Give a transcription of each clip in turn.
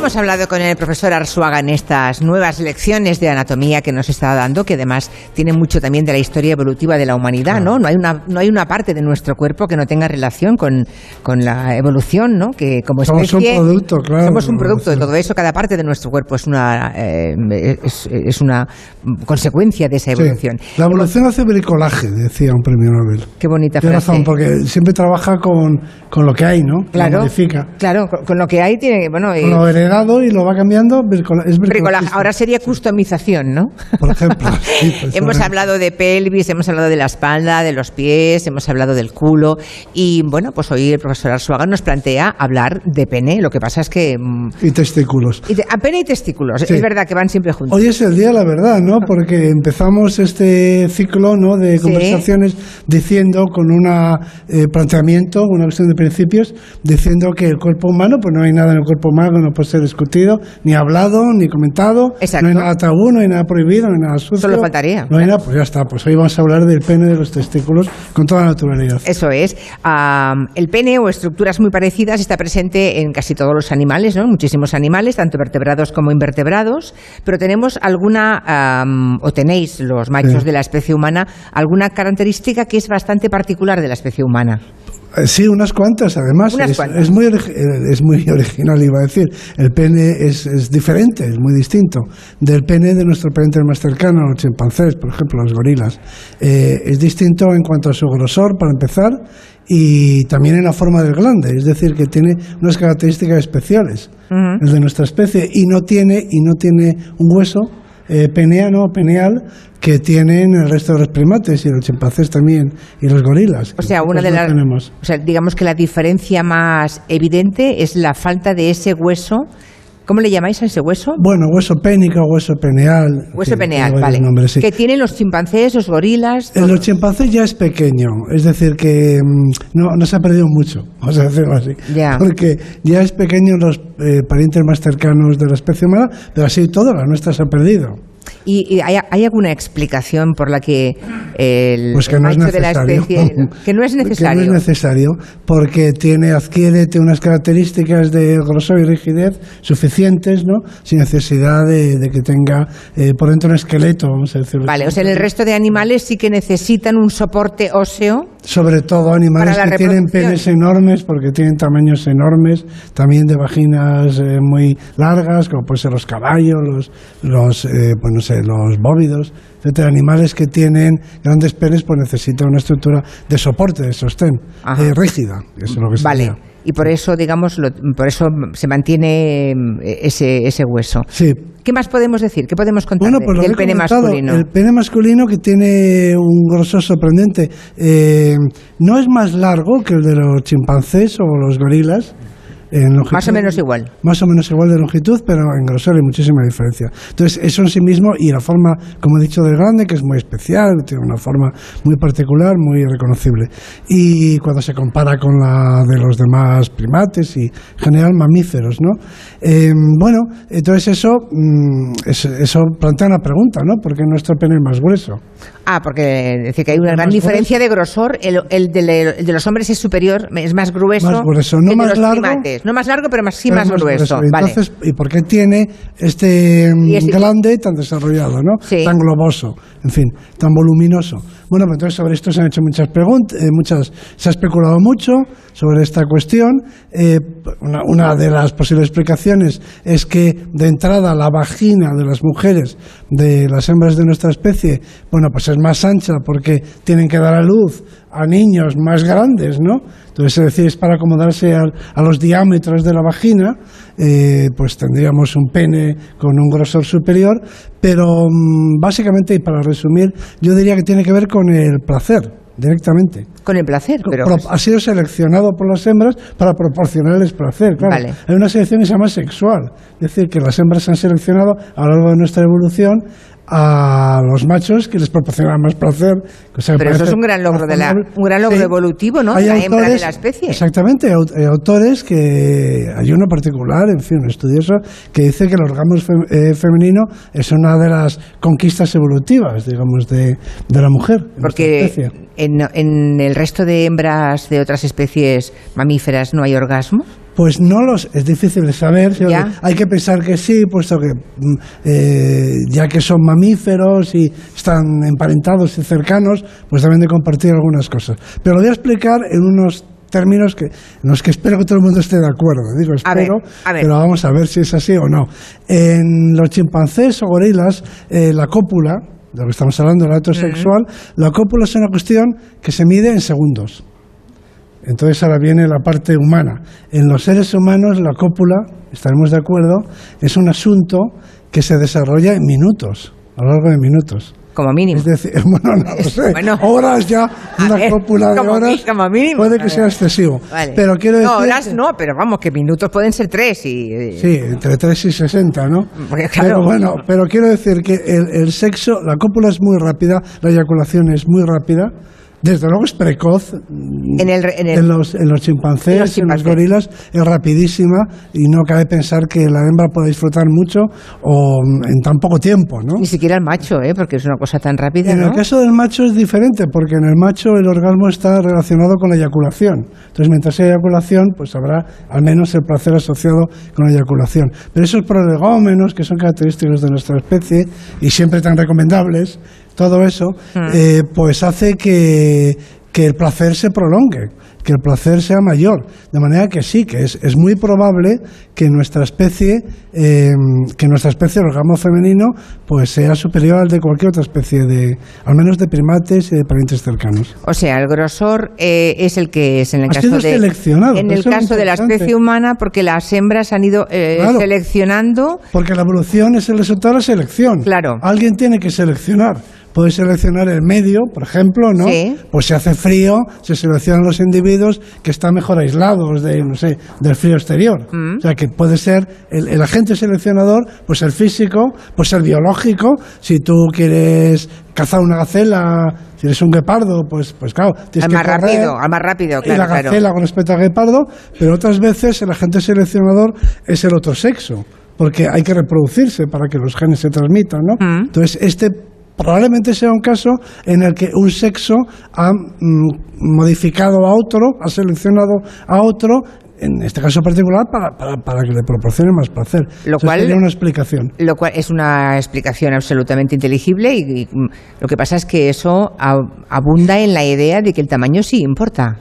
Hemos hablado con el profesor Arzuaga en estas nuevas lecciones de anatomía que nos está dando, que además tiene mucho también de la historia evolutiva de la humanidad, ¿no? No hay una, no hay una parte de nuestro cuerpo que no tenga relación con, con la evolución, ¿no? Que como Somos especie un producto, claro. somos un producto de todo eso. Cada parte de nuestro cuerpo es una eh, es, es una consecuencia de esa Sí. evolución. La evolución hace bricolaje, decía un premio Nobel. Qué bonita Tiene frase. razón, porque siempre trabaja con, con lo que hay, ¿no? Claro, modifica. claro, con, con lo que hay tiene, bueno, eh, Heredado y lo va cambiando, es bricolaje. ahora sería customización, ¿no? Por ejemplo. sí, pues, hemos ahora- hablado de pelvis, hemos hablado de la espalda, de los pies, hemos hablado del culo y bueno, pues hoy el profesor Arzuaga nos plantea hablar de pene. Lo que pasa es que mm, Y testículos. y de- a pene y testículos, Sí. es verdad que van siempre juntos. Hoy es el día, la verdad, ¿no? Porque empezamos este ciclo ¿no? de Sí. conversaciones diciendo, con un planteamiento, una cuestión de principios, diciendo que el cuerpo humano, pues no hay nada en el cuerpo humano que no puede discutido, ni hablado, ni comentado. Exacto. No hay nada tabú, no hay nada prohibido, no hay nada sucio. Solo faltaría. No hay nada, pues ya está. Pues hoy vamos a hablar del pene de los testículos con toda naturalidad. Eso es. Am, el pene o estructuras muy parecidas está presente en casi todos los animales, ¿no? Muchísimos animales, tanto vertebrados como invertebrados, pero tenemos alguna, am, o tenéis los machos Sí. de la especie humana, alguna característica que es bastante particular de la especie humana. Eh, Sí, unas cuantas, además. Unas es, cuantas. es muy eh, es muy original, iba a decir. El pene es, es diferente, es muy distinto del pene de nuestro pariente más cercano, los chimpancés, por ejemplo, los gorilas. Eh, es distinto en cuanto a su grosor, para empezar, y también en la forma del glande, es decir, que tiene unas características especiales, Ujú. el de nuestra especie, y no tiene, y no tiene un hueso eh, peneano peneal que tienen el resto de los primates y los chimpancés también y los gorilas. O sea, una de las, o sea, digamos que la diferencia más evidente es la falta de ese hueso. ¿Cómo le llamáis a ese hueso? Bueno, hueso pénico, hueso peneal. Hueso fin, peneal, vale. nombres, sí. Que tienen los chimpancés, los gorilas. En todo. los chimpancés ya es pequeño, es decir, que mm, no, no se ha perdido mucho, vamos a decirlo así. Ya. Porque ya es pequeño en los eh, parientes más cercanos de la especie humana, pero así todo, la nuestra se ha perdido. ¿Y, y hay, hay alguna explicación por la que el, Pues que el no es de la especie que no es necesario? Que no es necesario, porque tiene, adquiere unas características de grosor y rigidez suficientes, ¿no? Sin necesidad de, de que tenga eh, por dentro un esqueleto, vamos a decirlo. Vale, así. o sea, en el resto de animales sí que necesitan un soporte óseo. Sobre todo animales que tienen penes enormes, porque tienen tamaños enormes, también de vaginas eh, muy largas, como pueden ser los caballos, los, los eh, pues no sé, los bóvidos, etcétera. Animales que tienen grandes penes, pues necesitan una estructura de soporte, de sostén, eh, rígida. Eso es lo que Vale. sería. Y por eso, digamos, lo- por eso se mantiene mm, ese, ese hueso. Sí. ¿Qué más podemos decir? ¿Qué podemos contar Bueno, pues del pene masculino? El pene masculino que tiene un grosor sorprendente. Eh, no es más largo que el de los chimpancés o los gorilas. En longitud, Más o menos igual. Más o menos igual de longitud, pero en grosor hay muchísima diferencia. Entonces, eso en sí mismo y la forma, como he dicho, del grande, que es muy especial, tiene una forma muy particular, muy reconocible. Y cuando se compara con la de los demás primates y en general mamíferos, ¿no? Eh, bueno, entonces eso, mm, es- eso plantea una pregunta, ¿no? ¿Por qué nuestro pene es más grueso? Ah, porque dice que hay una gran Más diferencia de grosor. El, el de, el de los hombres es superior, es más grueso. Más grueso, que no el de más los largo, primates. No más largo, pero más, sí más, es grueso. grueso. Vale. Entonces, ¿y por qué tiene este ese- glande tan desarrollado, ¿no? Sí. Tan globoso, en fin, tan voluminoso. Bueno, pues entonces sobre esto se han hecho muchas preguntas, muchas, se ha especulado mucho sobre esta cuestión. Eh, una, una de las posibles explicaciones es que de entrada la vagina de las mujeres, de las hembras de nuestra especie, bueno, pues es más ancha porque tienen que dar a luz a niños más grandes, ¿no? Entonces, es decir, es para acomodarse al- a, los diámetros de la vagina, eh, pues tendríamos un pene con un grosor superior, pero mm, básicamente, y para resumir, yo diría que tiene que ver con el placer, directamente. Con el placer, pero... Ha sido seleccionado por las hembras para proporcionarles placer, claro. Vale. Hay una selección que se llama sexual, es decir, que las hembras han seleccionado a lo largo de nuestra evolución a los machos que les proporcionan más placer. Pero eso es un gran logro de la- un gran logro evolutivo, ¿no? Hay la hembra de autores- la especie. Exactamente, hay autores que hay uno particular, en fin, un estudioso que dice que el orgasmo fem- eh, femenino es una de las conquistas evolutivas, digamos, de, de la mujer. en Porque especie. en, en el resto de hembras de otras especies mamíferas no hay orgasmo. Pues no los es difícil de saber. Hay que pensar que sí, puesto que mm, eh, ya que son mamíferos y están emparentados y cercanos, pues deben de compartir algunas cosas. Pero lo voy a explicar en unos términos que, en los que espero que todo el mundo esté de acuerdo. Digo, espero, pero vamos a ver si es así o no. En los chimpancés o gorilas, eh, la cópula, de lo que estamos hablando, el acto sexual, la cópula es una cuestión que se mide en segundos. Entonces ahora viene la parte humana. En los seres humanos la cópula, estaremos de acuerdo, es un asunto que se desarrolla en minutos, a lo largo de minutos. Como mínimo. Es decir, bueno, no lo sé. Horas ya, una cópula de horas. Como mínimo. Puede que sea excesivo. Pero quiero decir. No, horas no, pero vamos, que minutos pueden ser tres y. Sí, entre tres y sesenta, ¿no? Pero bueno, pero quiero decir que el, el sexo, la cópula es muy rápida, la eyaculación es muy rápida desde luego es precoz. En, los, en los, chimpancés, en los, gorilas, es rapidísima y no cabe pensar que la hembra pueda disfrutar mucho o en tan poco tiempo, ¿no? Ni siquiera el macho, ¿eh? Porque es una cosa tan rápida, En el caso del macho es diferente, porque en el macho el orgasmo está relacionado con la eyaculación. Entonces, mientras haya eyaculación, pues habrá al menos el placer asociado con la eyaculación. Pero esos prolegómenos, que son característicos de nuestra especie y siempre tan recomendables, todo eso, mm. eh, pues hace que, que el placer se prolongue que el placer sea mayor. De manera que sí, que es, es muy probable que nuestra especie, eh, que nuestra especie, el orgasmo femenino, pues sea superior al de cualquier otra especie de, al menos de primates y de parientes cercanos. O sea, el grosor eh, es el que es en el caso de seleccionado, en el caso de la especie humana, porque las hembras han ido eh, seleccionando. Porque la evolución es el resultado de la selección. Claro. Alguien tiene que seleccionar puedes seleccionar el medio, por ejemplo, ¿no? Pues si hace frío, se seleccionan los individuos que están mejor aislados de, no sé, del frío exterior. Mm. O sea, que puede ser el, agente seleccionador, pues el físico, pues el biológico. Si tú quieres cazar una gacela, si eres un guepardo, pues, pues claro, tienes al más rápido, al más rápido, claro. Y la gacela con respecto al guepardo, pero otras veces el agente seleccionador es el otro sexo porque hay que reproducirse para que los genes se transmitan, ¿no? Mm. Entonces, este probablemente sea un caso en el que un sexo ha mm, modificado a otro, ha seleccionado a otro en este caso particular para, para, que le proporcione más placer. Lo cual sería una explicación. Lo cual es una explicación absolutamente inteligible y, mm, lo que pasa es que eso abunda en la idea de que el tamaño sí importa.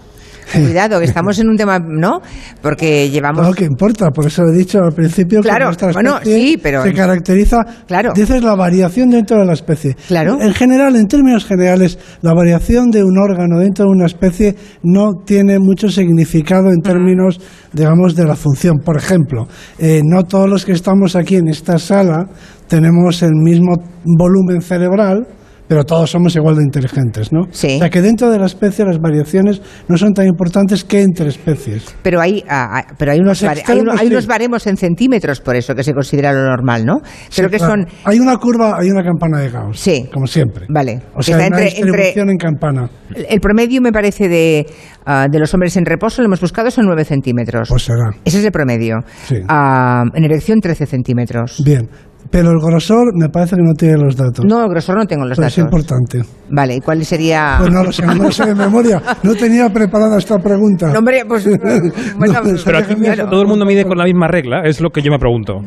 Cuidado, que estamos en un tema, ¿no? Porque llevamos. No, que importa, por eso he dicho al principio claro, que nuestra bueno, sí, pero... se caracteriza. Claro. Dices la variación dentro de la especie. Claro. En general, en términos generales, la variación de un órgano dentro de una especie no tiene mucho significado en términos, digamos, de la función. Por ejemplo, eh, no todos los que estamos aquí en esta sala tenemos el mismo volumen cerebral pero todos somos igual de inteligentes, ¿no? Sí. O sea que dentro de la especie las variaciones no son tan importantes que entre especies. Pero hay, ah, ah, pero hay unos, hay, unos baremos en centímetros por eso que se considera lo normal, ¿no? Pero que son hay una curva, hay una campana de Gauss, sí. como siempre. Vale. O sea, hay una distribución en campana. El promedio me parece de, ah, de los hombres en reposo, lo hemos buscado, son 9 centímetros. Pues será. Ese es el promedio. Sí. en erección 13 centímetros. Bien. Pero el grosor me parece que no tiene los datos. No, el grosor no tengo los datos. Es importante. Vale, ¿y cuál sería...? Pues no lo sé, no lo sé de memoria. No tenía preparada esta pregunta. No, hombre, pues... bueno, pero aquí todo el mundo mide con la misma regla, es lo que yo me pregunto.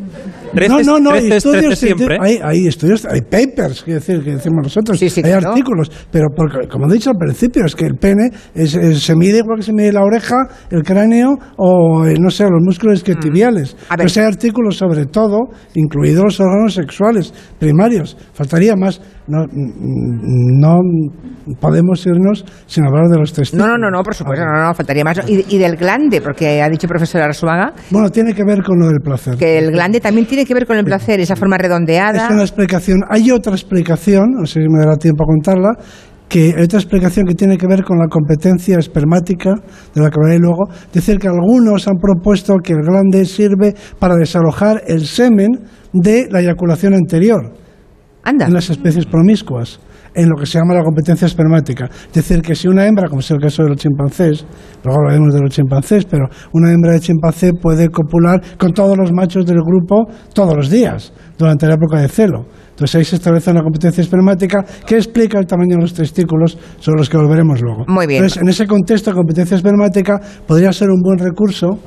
no, no, no, hay estudios, siempre. Hay, hay, estudios, hay papers, quiero decir, que decimos nosotros, sí, sí, hay artículos, pero porque, como he dicho al principio, es que el pene se mide igual que se mide la oreja, el cráneo o, eh, no sé, los músculos que mm. Pues hay artículos sobre todo, incluidos los órganos sexuales primarios. Faltaría más. No, no podemos irnos sin hablar de los testículos. No, no, no, por supuesto, no, no, faltaría más. Y, del glande, porque ha dicho el profesor Arzuaga. Bueno, tiene que ver con lo del placer. Que el glande también tiene que ver con el placer, esa forma redondeada. Es una explicación. Hay otra explicación, no sé si me dará tiempo a contarla, que hay otra explicación que tiene que ver con la competencia espermática, de la que hablaré luego, decir que algunos han propuesto que el glande sirve para desalojar el semen de la eyaculación anterior Anda. en las especies promiscuas en lo que se llama la competencia espermática. Es decir, que si una hembra, como es el caso de los chimpancés, luego hablaremos de los chimpancés, pero una hembra de chimpancé puede copular con todos los machos del grupo todos los días, durante la época de celo. Entonces ahí se establece una competencia espermática que explica el tamaño de los testículos, sobre los que volveremos luego. Muy bien. Entonces, en ese contexto, competencia espermática podría ser un buen recurso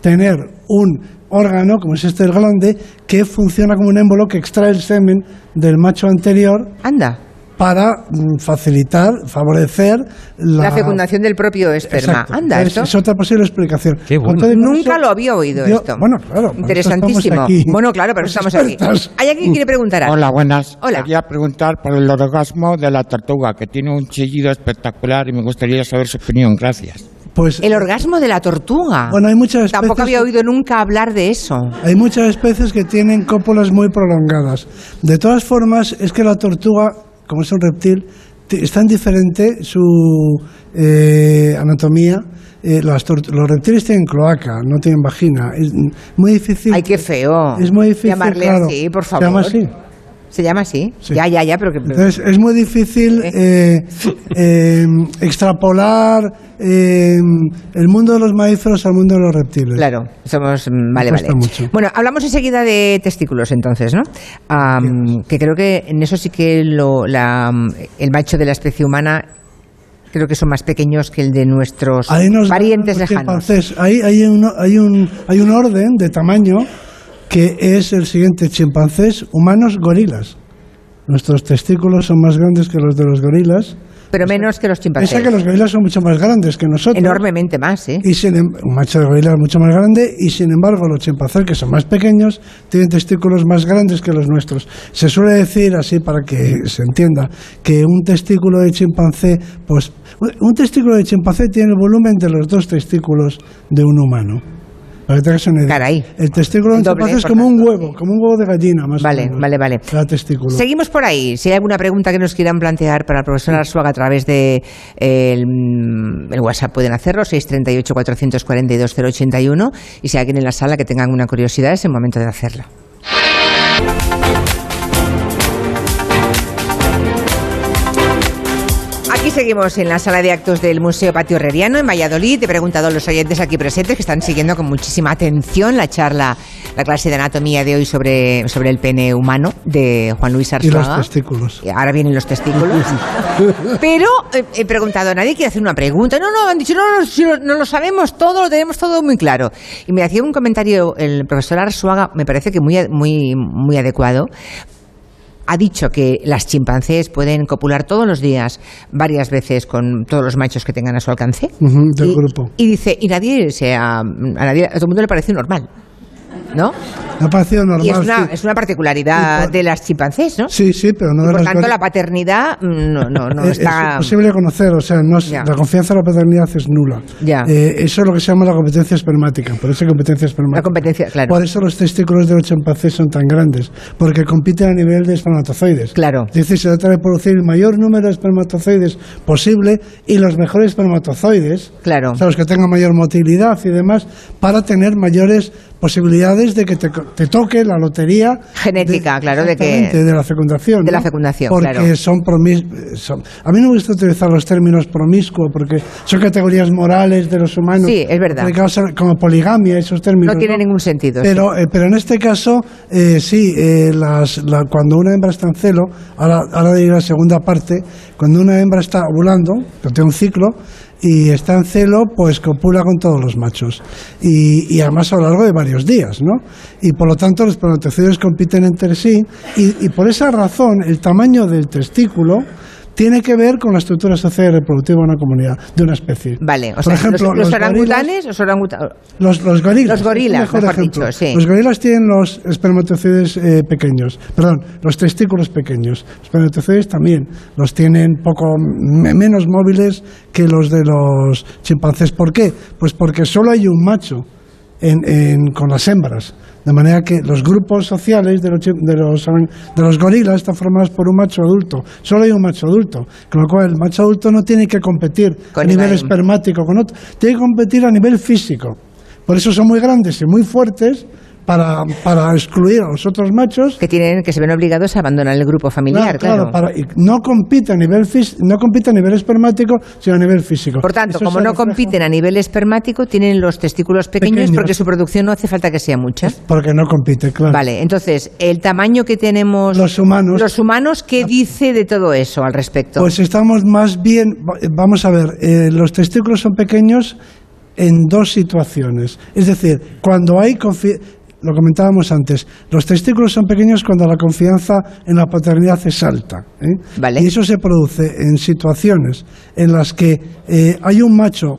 tener un órgano, como es este el glande, que funciona como un émbolo que extrae el semen del macho anterior Anda. para mm, facilitar, favorecer la, La fecundación del propio esperma. Exacto. Anda, es, esto. es otra posible explicación. Qué bueno. Nunca eso, lo había oído yo- esto. Bueno, claro. Interesantísimo. aquí, Bueno, claro, pero estamos aquí. ¿Hay alguien que quiere preguntar algo? Hola, buenas. Hola. Quería preguntar por el orgasmo de la tortuga, que tiene un chillido espectacular y me gustaría saber su opinión. Gracias. Pues El orgasmo de la tortuga. Bueno, hay muchas Tampoco especies había que- oído nunca hablar de eso. Hay muchas especies que tienen cópulas muy prolongadas. De todas formas, es que la tortuga, como es un reptil, es tan diferente su eh, anatomía. Eh, las los reptiles tienen cloaca, no tienen vagina. Es muy difícil. Ay, qué feo. Es muy difícil. Llamarle claro. así, por Se favor. llama así. ¿Se llama así? Sí. Ya, ya, ya, pero que... Entonces, es muy difícil eh, eh, extrapolar eh, el mundo de los mamíferos al mundo de los reptiles. Claro, somos... mm, Vale, vale. mucho. Bueno, hablamos enseguida de testículos entonces, ¿no? Am, que creo que en eso sí que lo, la, el macho de la especie humana creo que son más pequeños que el de nuestros parientes lejanos. chimpancés. Ahí hay, uno- hay, un, hay un orden de tamaño que es el siguiente: chimpancés, humanos, gorilas. Nuestros testículos son más grandes que los de los gorilas. Pero menos que los chimpancés. Piensa que los gorilas son mucho más grandes que nosotros. Enormemente más, ¿eh? Y sin, em- un macho de gorila es mucho más grande y sin embargo los chimpancés que son más pequeños tienen testículos más grandes que los nuestros. Se suele decir así para que se entienda que un testículo de chimpancé, pues un testículo de chimpancé tiene el volumen de los dos testículos de un humano. Caray. El testículo de Doble, es como un huevo, como un huevo de gallina más Vale, o menos. vale, vale. Cada testículo. Seguimos por ahí. Si hay alguna pregunta que nos quieran plantear para el profesor Arzuaga a través de eh, el, mm, el WhatsApp pueden hacerlo, 638-442-081. Y si hay alguien en la sala que tenga alguna curiosidad, es el momento de hacerla. Aquí seguimos en la sala de actos del Museo Patio Herreriano en Valladolid. He preguntado a los oyentes aquí presentes que están siguiendo con muchísima atención la charla, la clase de anatomía de hoy sobre, sobre el pene humano de Juan Luis y Arzuaga. los testículos. Y ahora vienen los testículos. Pero eh, he preguntado, nadie quiere hacer una pregunta. No, no, han dicho, no, no, no lo sabemos todo, lo tenemos todo muy claro. Y me hacía un comentario el profesor Arzuaga, me parece que muy, muy, muy adecuado. Ha dicho que las chimpancés pueden copular todos los días, varias veces con todos los machos que tengan a su alcance. Del y, grupo. y dice, y nadie se ha- a nadie, a todo el mundo le parece normal. ¿No? Ha parecido normal. Y es una, sí. es una particularidad por- de las chimpancés, ¿no? Sí, sí, pero no Y de por las tanto, la paternidad mm, no, no, no Eh, está. Es imposible conocer, o sea, no es- la confianza en la paternidad es nula. Ya. Eh, eso es lo que se llama la competencia espermática, por eso hay competencia espermática. La competencia, claro. Por eso los testículos de los chimpancés son tan grandes, porque compiten a nivel de espermatozoides. Claro. Es decir, se trata de producir el mayor número de espermatozoides posible y los mejores espermatozoides, Claro. o sea, los que tengan mayor motilidad y demás, para tener mayores posibilidades de que te, te toque la lotería Genética, claro, de que- de la fecundación. de la fecundación, Porque claro. son promis son- A mí no me gusta utilizar los términos promiscuo porque son categorías morales de los humanos. Sí, es verdad. a- Como poligamia, esos términos. No tiene ningún sentido, Pero, eh, pero en este caso, eh, sí, eh, las, la- cuando una hembra está en celo, ahora, ahora diré la segunda parte, cuando una hembra está ovulando, que tiene un ciclo, y está en celo, pues copula con todos los machos. Y, y además a lo largo de varios días, ¿no? Y por lo tanto los espermatozoides compiten entre sí, y, y por esa razón el tamaño del testículo tiene que ver con la estructura social y reproductiva de una comunidad, de una especie. Vale, o Por sea, ejemplo, los, los los orangutanes, los oranguta- los, los gorilas. Los gorilas, mejor dicho, sí. Los gorilas tienen los espermatozoides eh, pequeños, perdón, los testículos pequeños. Los espermatozoides también los tienen poco me- menos móviles que los de los chimpancés. ¿Por qué? Pues porque solo hay un macho en- en- con las hembras. De manera que los grupos sociales de los, de, los, de los gorilas están formados por un macho adulto. Solo hay un macho adulto. Con lo cual, el macho adulto no tiene que competir Con a nivel espermático con otro. Tiene que competir a nivel físico. Por eso son muy grandes y muy fuertes para, para excluir a los otros machos. que tienen que se ven obligados a abandonar el grupo familiar, claro. para- y no compite a nivel fis- no compite a nivel espermático, sino a nivel físico. Por tanto, Eso como no refleja- compiten a nivel espermático, tienen los testículos pequeños, Pequeños. porque su producción no hace falta que sea mucha. Porque no compite, claro. Vale, entonces, el tamaño que tenemos Los humanos. los humanos, ¿qué dice de todo eso al respecto? Pues estamos más bien, va- vamos a ver, eh, los testículos son pequeños en dos situaciones. Es decir, cuando hay lo comentábamos antes, los testículos son pequeños cuando la confianza en la paternidad es alta. ¿eh? Vale. Y eso se produce en situaciones en las que eh, hay un macho,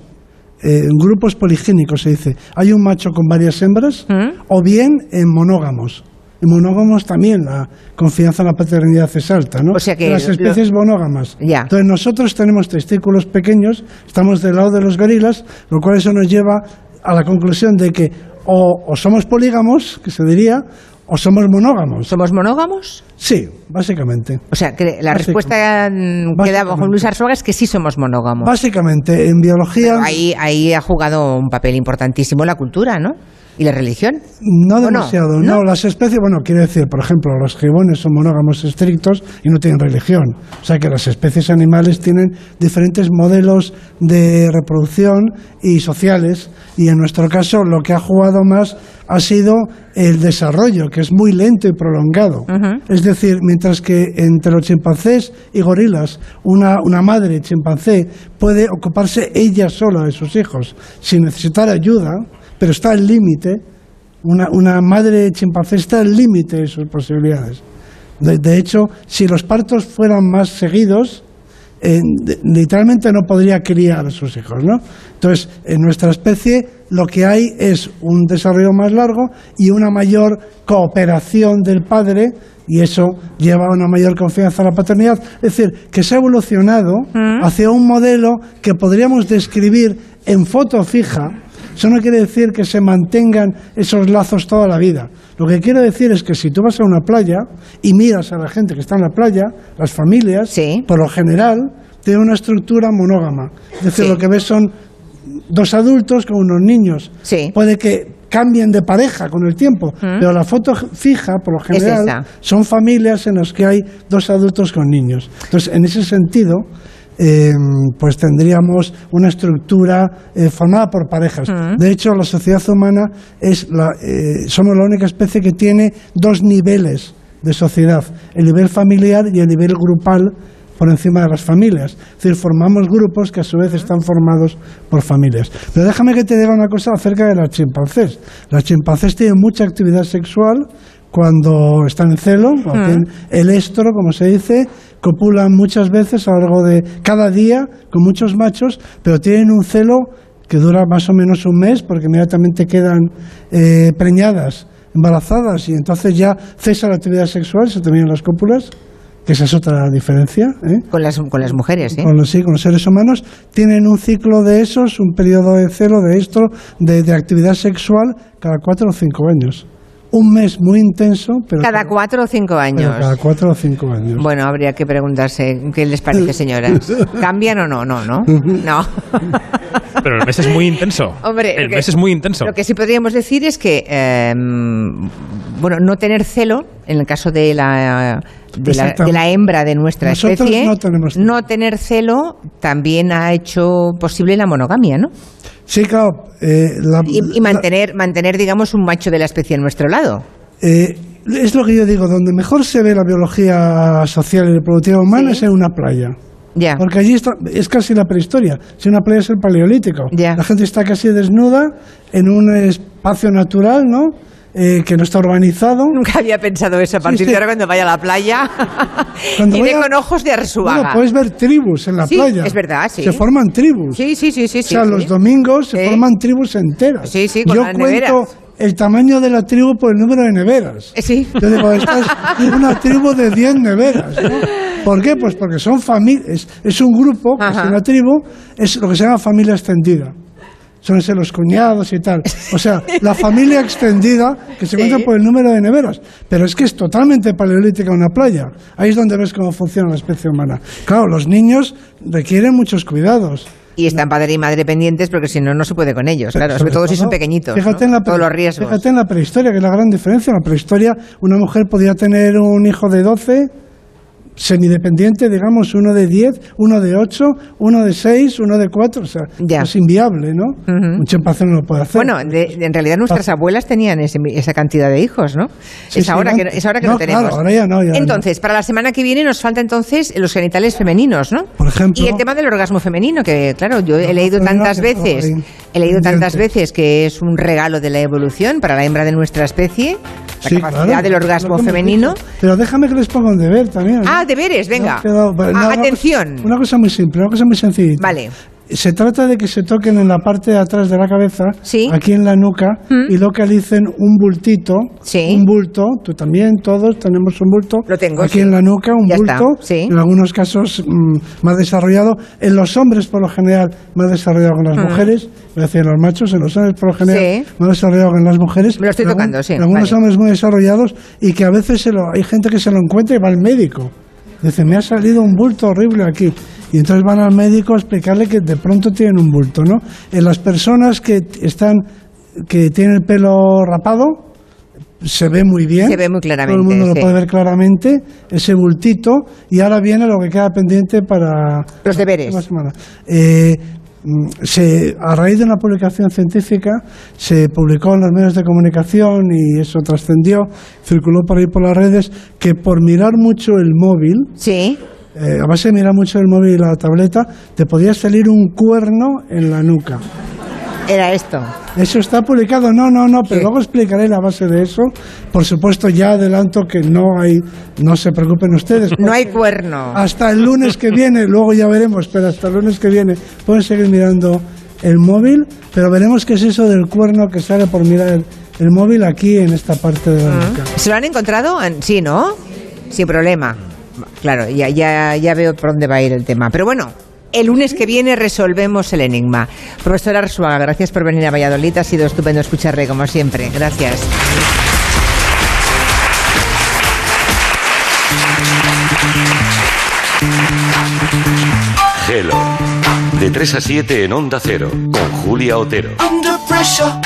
eh, en grupos poligénicos se dice, hay un macho con varias hembras, ¿Mm? o bien en monógamos. En monógamos también la confianza en la paternidad es alta, ¿no? O sea que las lo- especies monógamas. Ya. Entonces nosotros tenemos testículos pequeños, estamos del lado de los gorilas, lo cual eso nos lleva a la conclusión de que o, o somos polígamos, que se diría, o somos monógamos. ¿Somos monógamos? Sí, básicamente. O sea, que la respuesta que da bajo básicamente. Luis Arzuaga es que sí somos monógamos. Básicamente, en biología ahí, ahí ha jugado un papel importantísimo la cultura, ¿no? ¿Y la religión? no demasiado. ¿No? No? las especies, bueno, quiero decir, por ejemplo, los gibones son monógamos estrictos y no tienen religión. O sea que las especies animales tienen diferentes modelos de reproducción y sociales y en nuestro caso lo que ha jugado más ha sido el desarrollo, que es muy lento y prolongado. Es decir, mientras que entre los chimpancés y gorilas una, una madre chimpancé puede ocuparse ella sola de sus hijos sin necesitar ayuda, pero está al límite, una, una madre chimpancé está al límite de sus posibilidades. De, de hecho, si los partos fueran más seguidos, eh, de- literalmente no podría criar a sus hijos, ¿no? Entonces, en nuestra especie lo que hay es un desarrollo más largo y una mayor cooperación del padre y eso lleva a una mayor confianza en la paternidad. Es decir, que se ha evolucionado hacia un modelo que podríamos describir en foto fija. Eso no quiere decir que se mantengan esos lazos toda la vida. Lo que quiero decir es que si tú vas a una playa y miras a la gente que está en la playa, las familias, Sí. por lo general, tienen una estructura monógama. Es decir, Sí. lo que ves son dos adultos con unos niños. Sí. Puede que cambien de pareja con el tiempo, pero la foto fija, por lo general, son familias en las que hay dos adultos con niños. Entonces, en ese sentido, eh, pues tendríamos una estructura eh, formada por parejas. De hecho, la sociedad humana es la, eh, somos la única especie que tiene dos niveles de sociedad, el nivel familiar y el nivel grupal por encima de las familias. Es decir, formamos grupos que a su vez están formados por familias. Pero déjame que te diga una cosa acerca de las chimpancés. Las chimpancés tienen mucha actividad sexual cuando están en celo, cuando tienen el estro, como se dice, copulan muchas veces a lo largo de cada día con muchos machos, pero tienen un celo que dura más o menos un mes porque inmediatamente quedan eh, preñadas, embarazadas y entonces ya cesa la actividad sexual, se terminan las cópulas, que esa es otra diferencia. ¿eh? Con las, con las mujeres, ¿eh? Con los, sí, con los seres humanos, tienen un ciclo de esos, un periodo de celo, de esto, de, de actividad sexual cada cuatro o cinco años. Un mes muy intenso, pero Cada cuatro o cinco pero años. cada cuatro o cinco años. Bueno, habría que preguntarse qué les parece, señoras. ¿Cambian o no? No, no. No. Pero el mes es muy intenso. Hombre, el que- mes es muy intenso. Lo que sí podríamos decir es que, eh, bueno, no tener celo, en el caso de la, de la, Exacto. de la hembra de nuestra Nosotros especie, no tenemos celo. no tener celo también ha hecho posible la monogamia, ¿no? Sí, claro. eh, la- Y, y mantener, mantener, digamos, un macho de la especie a nuestro lado. Eh, es lo que yo digo, donde mejor se ve la biología social y reproductiva humana Sí. es en una playa. Ya. Porque allí está, es casi la prehistoria. Si una playa es el paleolítico. Ya. La gente está casi desnuda en un espacio natural, ¿no? Eh, que no está urbanizado. Nunca había pensado eso. A partir sí. de ahora, cuando vaya a la playa, Cuando iré vaya- con ojos de Arzuaga. Bueno, puedes ver tribus en la Sí, playa. es verdad, sí. Se forman tribus. Sí, sí, sí, sí. o sea, los domingos se forman tribus enteras. Sí, sí, con Yo las cuento neveras. el tamaño de la tribu por el número de neveras. Eh, Sí. Yo digo, esta es una tribu de 10 neveras. ¿no? ¿Por qué? Pues porque son familias. Es un grupo, es una tribu, es lo que se llama familia extendida. Son ese los cuñados y tal. O sea, la familia extendida que se Sí. cuenta por el número de neveras. Pero es que es totalmente paleolítica una playa. Ahí es donde ves cómo funciona la especie humana. Claro, los niños requieren muchos cuidados. Y están padre y madre pendientes porque si no, no se puede con ellos. Claro, sobre todo si son pequeñitos. Fíjate ¿no? en la Todos los riesgos. Fíjate en la prehistoria, que es la gran diferencia. En la prehistoria, una mujer podía tener un hijo de 12 semidependiente, digamos, uno de 10, uno de 8, uno de 6, uno de 4, o sea, Ya. es inviable, ¿no? Ujú. Un chimpancé no lo puede hacer. Bueno, de- en realidad nuestras abuelas tenían ese- esa cantidad de hijos, ¿no? Sí, es, sí, ahora no- que, es ahora que no, no, tenemos. claro, ahora ya no, ya no. entonces, para la semana que viene nos falta entonces los genitales femeninos, ¿no? Por ejemplo- Y el tema del orgasmo femenino, que claro, yo he leído tantas veces, he leído tantas veces que es un regalo de la evolución para la hembra de nuestra especie, la Sí, capacidad claro, del orgasmo hemos femenino. Pero déjame que les ponga un deber también. ¿no? Ah, deberes, venga. Ah, no, una atención. cosa- Una cosa muy simple, una cosa muy sencillita. Vale. Se trata de que se toquen en la parte de atrás de la cabeza, Sí. aquí en la nuca, ¿Mm? y localicen un bultito, Sí. un bulto, tú también, todos tenemos un bulto, Lo tengo, aquí sí. en la nuca, un Ya bulto, en algunos casos mm, más desarrollado, en los hombres por lo general más desarrollado que en las mujeres, voy a decir en los machos, en los hombres por lo general Mm. Más desarrollado que en las mujeres. Me lo estoy En algún- tocando, sí, En algunos vale. hombres muy desarrollados y que a veces se lo, hay gente que se lo encuentra y va al médico. Dice, me ha salido un bulto horrible aquí. Y entonces van al médico a explicarle que de pronto tienen un bulto, ¿no? En las personas que están, que tienen el pelo rapado, se ve muy bien. Se ve muy claramente, Todo el mundo sí. lo puede ver claramente, ese bultito. Y ahora viene lo que queda pendiente para Los deberes. la semana. Eh, mm, se, a raíz de una publicación científica se publicó en los medios de comunicación y eso trascendió, circuló por ahí por las redes, que por mirar mucho el móvil, Sí. Eh, a base de mirar mucho el móvil y la tableta, te podía salir un cuerno en la nuca. Era esto. Eso está publicado, no, no, no, pero Sí. luego explicaré la base de eso. Por supuesto, ya adelanto que no hay, no se preocupen ustedes. No hay cuerno. Hasta el lunes que viene, luego ya veremos, pero hasta el lunes que viene pueden seguir mirando el móvil, pero veremos qué es eso del cuerno que sale por mirar el, el móvil aquí en esta parte de la nuca. ¿Se lo han encontrado? En- Sí, ¿no? Sin problema. Claro, ya, ya, ya veo por dónde va a ir el tema. Pero bueno, el lunes que viene resolvemos el enigma. Profesor Arzuaga, gracias por venir a Valladolid. Ha sido estupendo escucharle, como siempre. Gracias. Gelo. De 3 a 7 en Onda Cero, con Julia Otero. Under pressure.